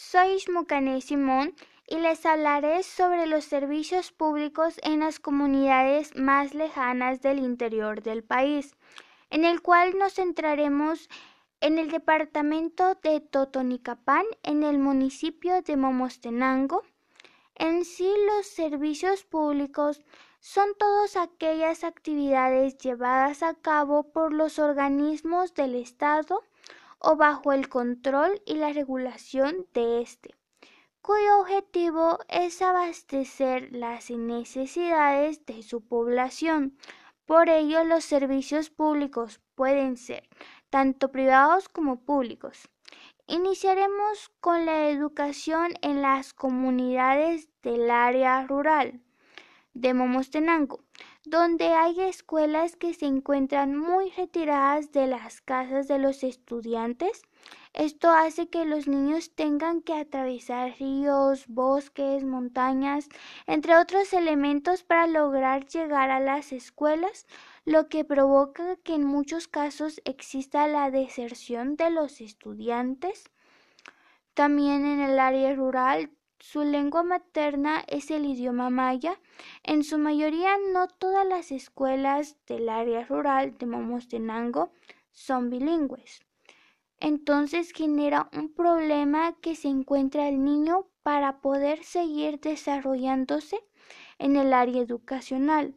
Soy Ishmukane Simón y les hablaré sobre los servicios públicos en las comunidades más lejanas del interior del país, en el cual nos centraremos en el departamento de Totonicapán, en el municipio de Momostenango. En sí, los servicios públicos son todas aquellas actividades llevadas a cabo por los organismos del Estado o bajo el control y la regulación de éste cuyo objetivo es abastecer las necesidades de su población. Por ello, los servicios públicos pueden ser tanto privados como públicos. Iniciaremos con la educación en las comunidades del área rural de Momostenango, donde hay escuelas que se encuentran muy retiradas de las casas de los estudiantes esto hace que los niños tengan que atravesar ríos, bosques, montañas, entre otros elementos para lograr llegar a las escuelas, lo que provoca que en muchos casos exista la deserción de los estudiantes. También en el área rural su lengua materna es el idioma maya. En su mayoría no todas las escuelas del área rural de Momostenango son bilingües entonces genera un problema que se encuentra el niño para poder seguir desarrollándose en el área educacional.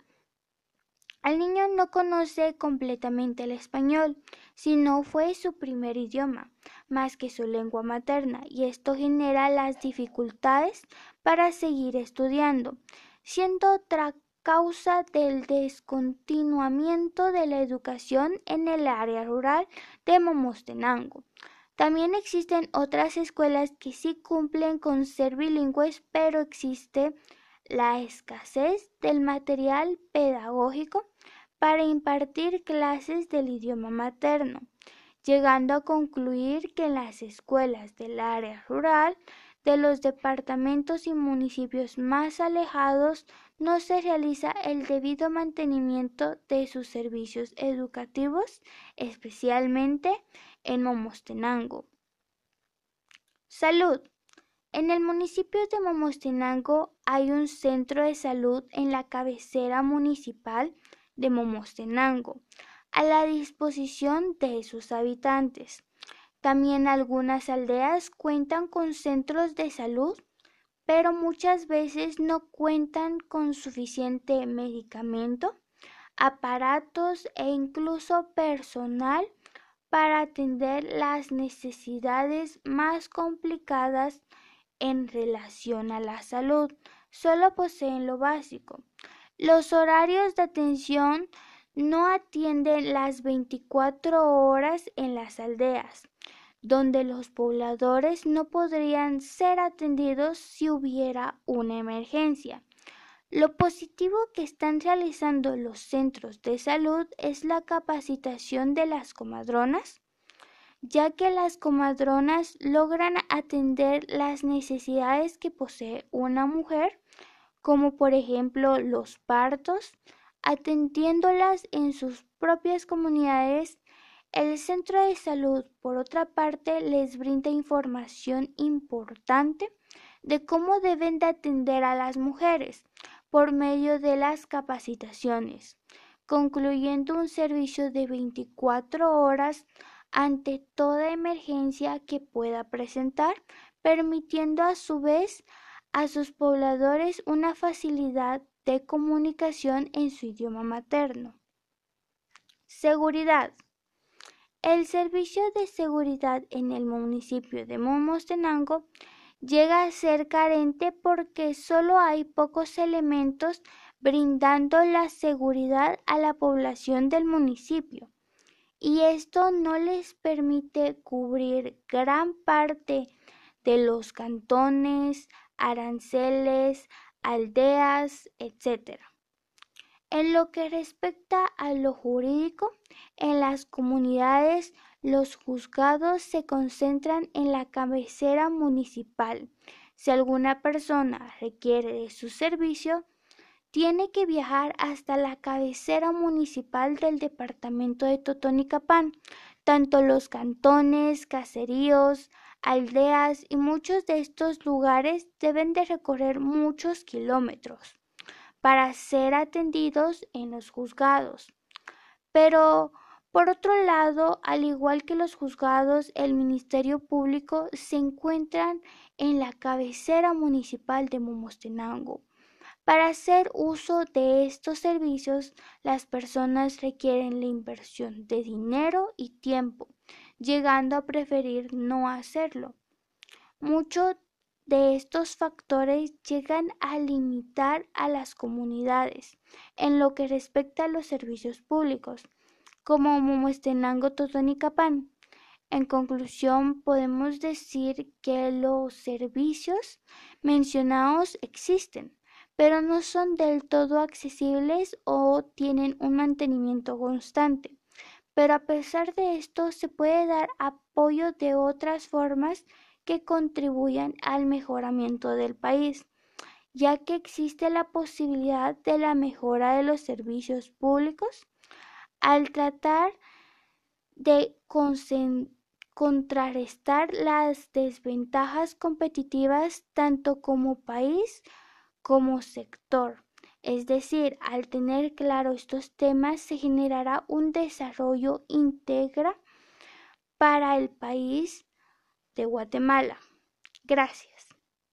El niño no conoce completamente el español, si no fue su primer idioma, más que su lengua materna, y esto genera las dificultades para seguir estudiando, siendo otra causa del descontinuamiento de la educación en el área rural de Momostenango. También existen otras escuelas que sí cumplen con ser bilingües, pero existe la escasez del material pedagógico para impartir clases del idioma materno, llegando a concluir que en las escuelas del área rural de los departamentos y municipios más alejados no se realiza el debido mantenimiento de sus servicios educativos, especialmente en Momostenango. Salud. En el municipio de Momostenango hay un centro de salud en la cabecera municipal de Momostenango, a la disposición de sus habitantes. También algunas aldeas cuentan con centros de salud pero muchas veces no cuentan con suficiente medicamento, aparatos e incluso personal para atender las necesidades más complicadas en relación a la salud. Solo poseen lo básico. Los horarios de atención no atienden las 24 horas en las aldeas donde los pobladores no podrían ser atendidos si hubiera una emergencia. Lo positivo que están realizando los centros de salud es la capacitación de las comadronas, ya que las comadronas logran atender las necesidades que posee una mujer, como por ejemplo los partos, atendiéndolas en sus propias comunidades el centro de salud, por otra parte, les brinda información importante de cómo deben de atender a las mujeres por medio de las capacitaciones, concluyendo un servicio de 24 horas ante toda emergencia que pueda presentar, permitiendo a su vez a sus pobladores una facilidad de comunicación en su idioma materno. Seguridad. El servicio de seguridad en el municipio de Momostenango llega a ser carente porque solo hay pocos elementos brindando la seguridad a la población del municipio y esto no les permite cubrir gran parte de los cantones, aranceles, aldeas, etc. En lo que respecta a lo jurídico, en las comunidades los juzgados se concentran en la cabecera municipal. Si alguna persona requiere de su servicio, tiene que viajar hasta la cabecera municipal del departamento de Totonicapán. Tanto los cantones, caseríos, aldeas y muchos de estos lugares deben de recorrer muchos kilómetros para ser atendidos en los juzgados. Pero, por otro lado, al igual que los juzgados, el Ministerio Público se encuentran en la cabecera municipal de Momostenango. Para hacer uso de estos servicios, las personas requieren la inversión de dinero y tiempo, llegando a preferir no hacerlo. Muchos de estos factores llegan a limitar a las comunidades en lo que respecta a los servicios públicos, como Momostenango, Totón y Capán. En conclusión, podemos decir que los servicios mencionados existen, pero no son del todo accesibles o tienen un mantenimiento constante. Pero a pesar de esto, se puede dar apoyo de otras formas que contribuyan al mejoramiento del país, ya que existe la posibilidad de la mejora de los servicios públicos al tratar de contrarrestar las desventajas competitivas tanto como país como sector. Es decir, al tener claro estos temas se generará un desarrollo íntegra para el país de Guatemala. Gracias.